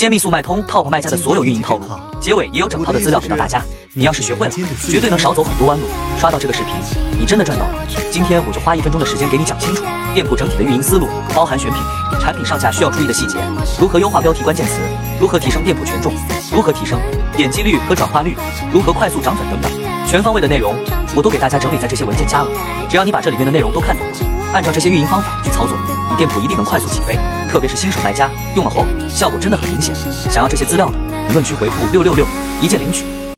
揭秘速卖通 Top 卖家的所有运营套路，结尾也有整套的资料给到大家。你要是学会了，绝对能少走很多弯路。刷到这个视频，你真的赚到了。今天我就花一分钟的时间给你讲清楚店铺整体的运营思路，包含选品、产品上架需要注意的细节，如何优化标题关键词，如何提升店铺权重，如何提升点击率和转化率，如何快速涨粉等等，全方位的内容我都给大家整理在这些文件夹了。只要你把这里面的内容都看懂了，按照这些运营方法去操作，你店铺一定能快速起飞。特别是新手卖家用了后，效果真的很明显。想要这些资料的，评论区回复六六六，一键领取。